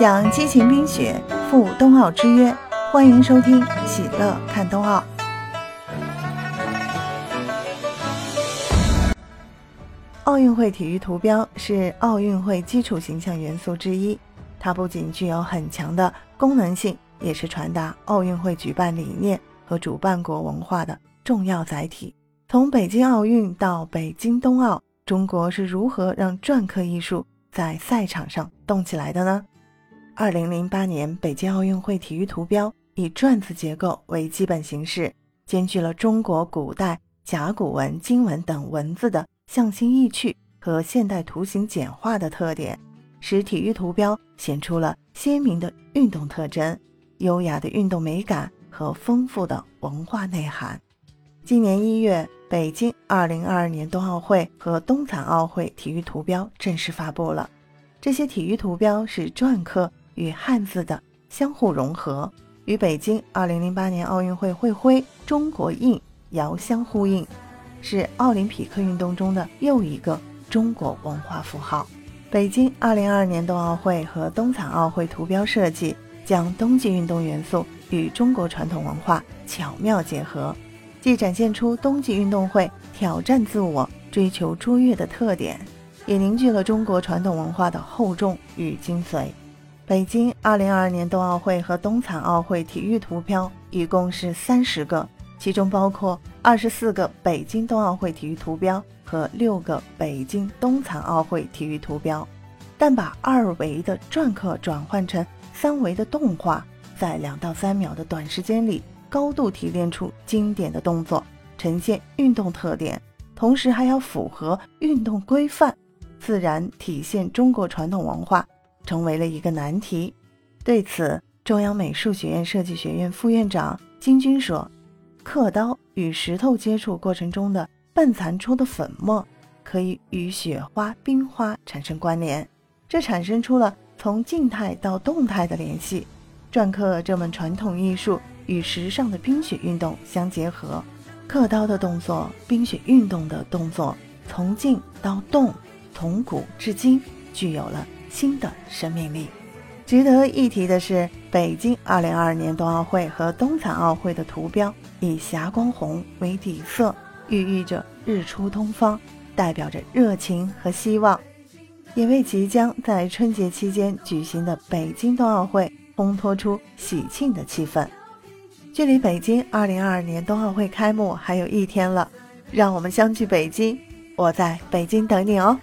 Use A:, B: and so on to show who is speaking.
A: 享激情冰雪，赴冬奥之约。欢迎收听《喜乐看冬奥》。奥运会体育图标是奥运会基础形象元素之一，它不仅具有很强的功能性，也是传达奥运会举办理念和主办国文化的重要载体。从北京奥运到北京冬奥，中国是如何让篆刻艺术在赛场上动起来的呢？二零零八年北京奥运会体育图标以篆字结构为基本形式，兼具了中国古代甲骨文、金文等文字的象形意趣和现代图形简化的特点，使体育图标显出了鲜明的运动特征、优雅的运动美感和丰富的文化内涵。今年一月，北京二零二二年冬奥会和冬残奥会体育图标正式发布了。这些体育图标是篆刻。与汉字的相互融合，与北京2008年奥运会会徽中国印遥相呼应，是奥林匹克运动中的又一个中国文化符号。北京2022年冬奥会和冬残奥会图标设计将冬季运动元素与中国传统文化巧妙结合，既展现出冬季运动会挑战自我、追求卓越的特点，也凝聚了中国传统文化的厚重与精髓。北京二零二二年冬奥会和冬残奥会体育图标一共是三十个，其中包括二十四个北京冬奥会体育图标和六个北京冬残奥会体育图标。但把二维的篆刻转换成三维的动画，在两到三秒的短时间里，高度提炼出经典的动作，呈现运动特点，同时还要符合运动规范，自然体现中国传统文化。成为了一个难题。对此，中央美术学院设计学院副院长金军说：“刻刀与石头接触过程中的半残出的粉末，可以与雪花、冰花产生关联，这产生出了从静态到动态的联系。篆刻这门传统艺术与时尚的冰雪运动相结合，刻刀的动作、冰雪运动的动作，从静到动，从古至今，具有了。”新的生命力。值得一提的是，北京2022年冬奥会和冬残奥会的图标以霞光红为底色，寓意着日出东方，代表着热情和希望，也为即将在春节期间举行的北京冬奥会烘托出喜庆的气氛。距离北京2022年冬奥会开幕还有一天了，让我们相聚北京，我在北京等你哦。